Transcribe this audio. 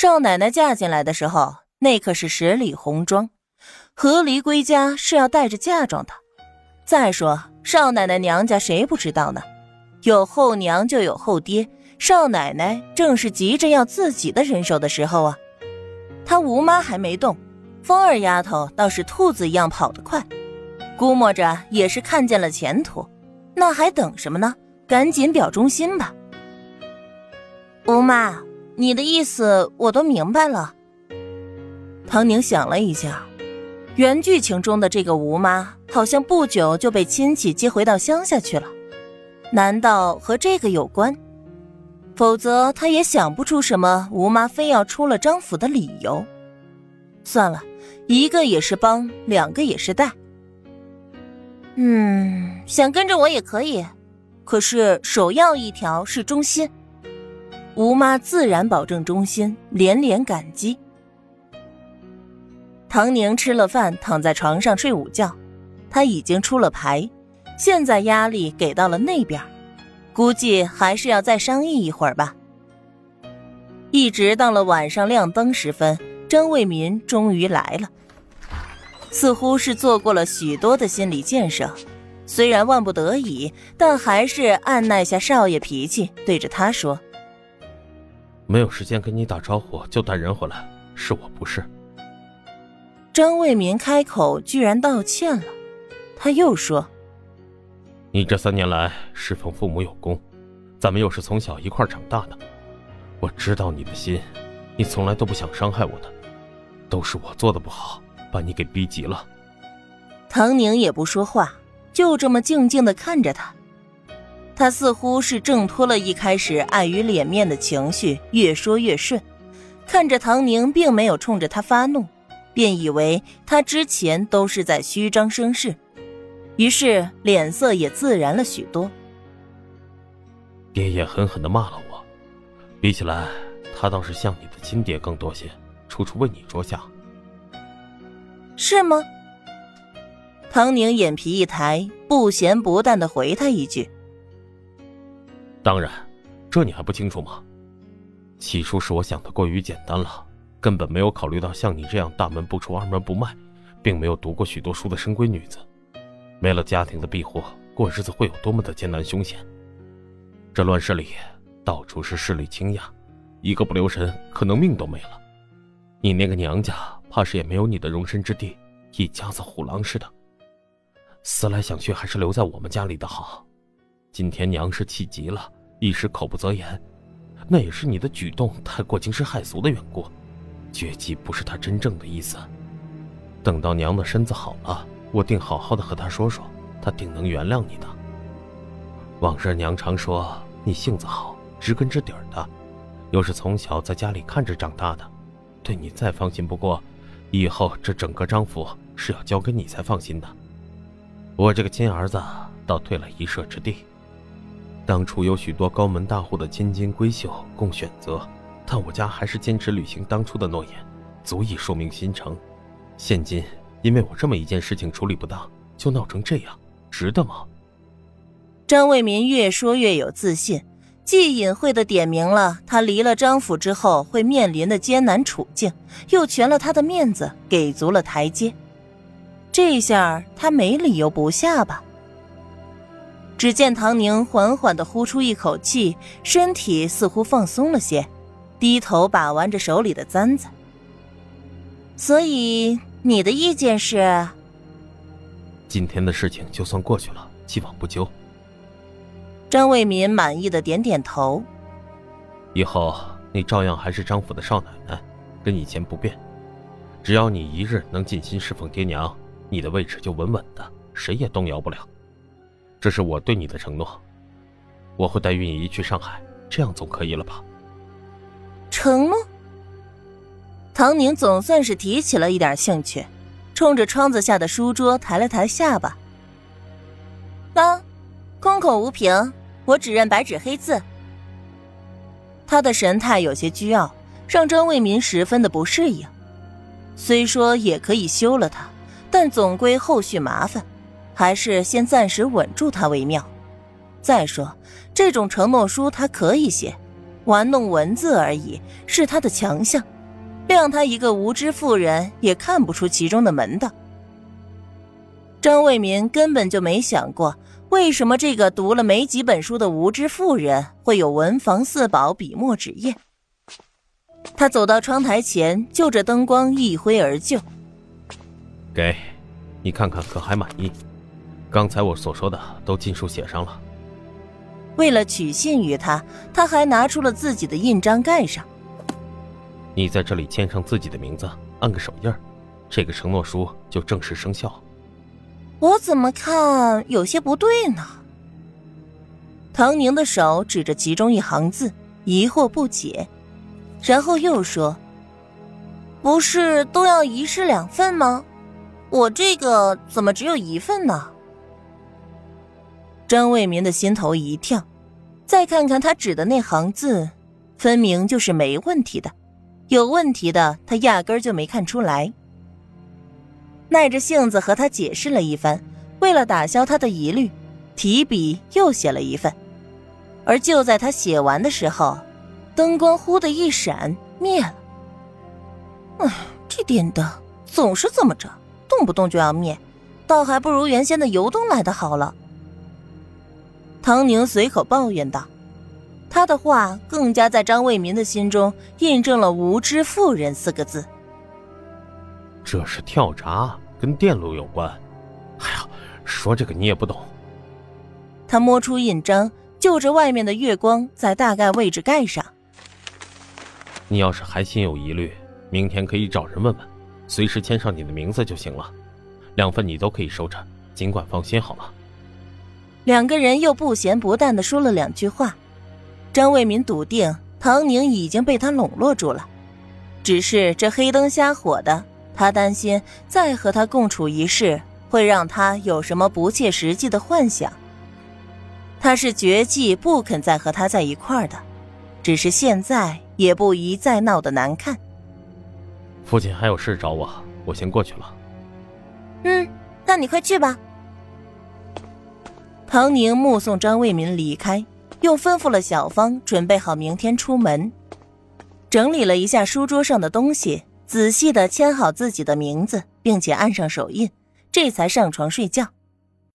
少奶奶嫁进来的时候，那可是十里红妆，和离归家是要带着嫁妆的。再说少奶奶娘家谁不知道呢？有后娘就有后爹，少奶奶正是急着要自己的人手的时候啊。她吴妈还没动，风儿丫头倒是兔子一样跑得快，估摸着也是看见了前途，那还等什么呢？赶紧表忠心吧，吴妈。你的意思我都明白了。唐宁想了一下，原剧情中的这个吴妈好像不久就被亲戚接回到乡下去了，难道和这个有关？否则她也想不出什么吴妈非要出了张府的理由。算了，一个也是帮，两个也是带。嗯，想跟着我也可以，可是首要一条是忠心。吴妈自然保证忠心，连连感激。唐宁吃了饭，躺在床上睡午觉。他已经出了牌，现在压力给到了那边，估计还是要再商议一会儿吧。一直到了晚上亮灯时分，张卫民终于来了，似乎是做过了许多的心理建设，虽然万不得已，但还是按耐下少爷脾气，对着他说。没有时间跟你打招呼就带人回来，是我不是。张卫民开口，居然道歉了。他又说：“你这三年来侍奉父母有功，咱们又是从小一块长大的，我知道你的心，你从来都不想伤害我的，都是我做的不好，把你给逼急了。”唐宁也不说话，就这么静静的看着他。他似乎是挣脱了一开始碍于脸面的情绪，越说越顺。看着唐宁并没有冲着他发怒，便以为他之前都是在虚张声势，于是脸色也自然了许多。爹也狠狠的骂了我，比起来，他倒是像你的亲爹更多些，处处为你着想。是吗？唐宁眼皮一抬，不咸不淡的回他一句。当然，这你还不清楚吗？起初是我想的过于简单了，根本没有考虑到像你这样大门不出二门不迈，并没有读过许多书的深闺女子，没了家庭的庇护，过日子会有多么的艰难凶险。这乱世里，到处是势力倾轧，一个不留神，可能命都没了。你那个娘家，怕是也没有你的容身之地，一家子虎狼似的。思来想去，还是留在我们家里的好。今天娘是气急了。一时口不择言，那也是你的举动太过惊世骇俗的缘故。绝技不是他真正的意思。等到娘的身子好了，我定好好的和他说说，他定能原谅你的。往日娘常说你性子好，知根知底儿的，又是从小在家里看着长大的，对你再放心不过。以后这整个张府是要交给你才放心的。我这个亲儿子倒退了一舍之地。当初有许多高门大户的千金闺秀供选择，但我家还是坚持履行当初的诺言，足以说明心诚。现今因为我这么一件事情处理不当，就闹成这样，值得吗？张卫民越说越有自信，既隐晦的点明了他离了张府之后会面临的艰难处境，又全了他的面子，给足了台阶。这下他没理由不下吧？只见唐宁缓缓的呼出一口气，身体似乎放松了些，低头把玩着手里的簪子。所以你的意见是？今天的事情就算过去了，既往不咎。张卫民满意的点点头。以后你照样还是张府的少奶奶，跟以前不变。只要你一日能尽心侍奉爹娘，你的位置就稳稳的，谁也动摇不了。这是我对你的承诺，我会带运仪去上海，这样总可以了吧？承诺。唐宁总算是提起了一点兴趣，冲着窗子下的书桌抬了抬下巴。喏，空口无凭，我只认白纸黑字。他的神态有些倨傲，让张卫民十分的不适应。虽说也可以休了他，但总归后续麻烦。还是先暂时稳住他为妙。再说，这种承诺书他可以写，玩弄文字而已，是他的强项，谅他一个无知妇人也看不出其中的门道。张卫民根本就没想过，为什么这个读了没几本书的无知妇人会有文房四宝、笔墨纸砚。他走到窗台前，就着灯光一挥而就。给，你看看可还满意？刚才我所说的都尽数写上了。为了取信于他，他还拿出了自己的印章盖上。你在这里签上自己的名字，按个手印儿，这个承诺书就正式生效。我怎么看有些不对呢？唐宁的手指着其中一行字，疑惑不解，然后又说：“不是都要一式两份吗？我这个怎么只有一份呢？”张卫民的心头一跳，再看看他指的那行字，分明就是没问题的，有问题的他压根儿就没看出来。耐着性子和他解释了一番，为了打消他的疑虑，提笔又写了一份。而就在他写完的时候，灯光忽的一闪灭了。唉，这电灯总是这么着，动不动就要灭，倒还不如原先的油灯来的好了。唐宁随口抱怨道：“他的话更加在张卫民的心中印证了‘无知妇人’四个字。这是跳闸，跟电路有关。哎呀，说这个你也不懂。”他摸出印章，就着外面的月光，在大概位置盖上。你要是还心有疑虑，明天可以找人问问，随时签上你的名字就行了。两份你都可以收着，尽管放心好了。两个人又不咸不淡的说了两句话，张卫民笃定唐宁已经被他笼络住了，只是这黑灯瞎火的，他担心再和他共处一室会让他有什么不切实际的幻想。他是绝技不肯再和他在一块儿的，只是现在也不宜再闹得难看。父亲还有事找我，我先过去了。嗯，那你快去吧。唐宁目送张卫民离开，又吩咐了小芳准备好明天出门，整理了一下书桌上的东西，仔细的签好自己的名字，并且按上手印，这才上床睡觉。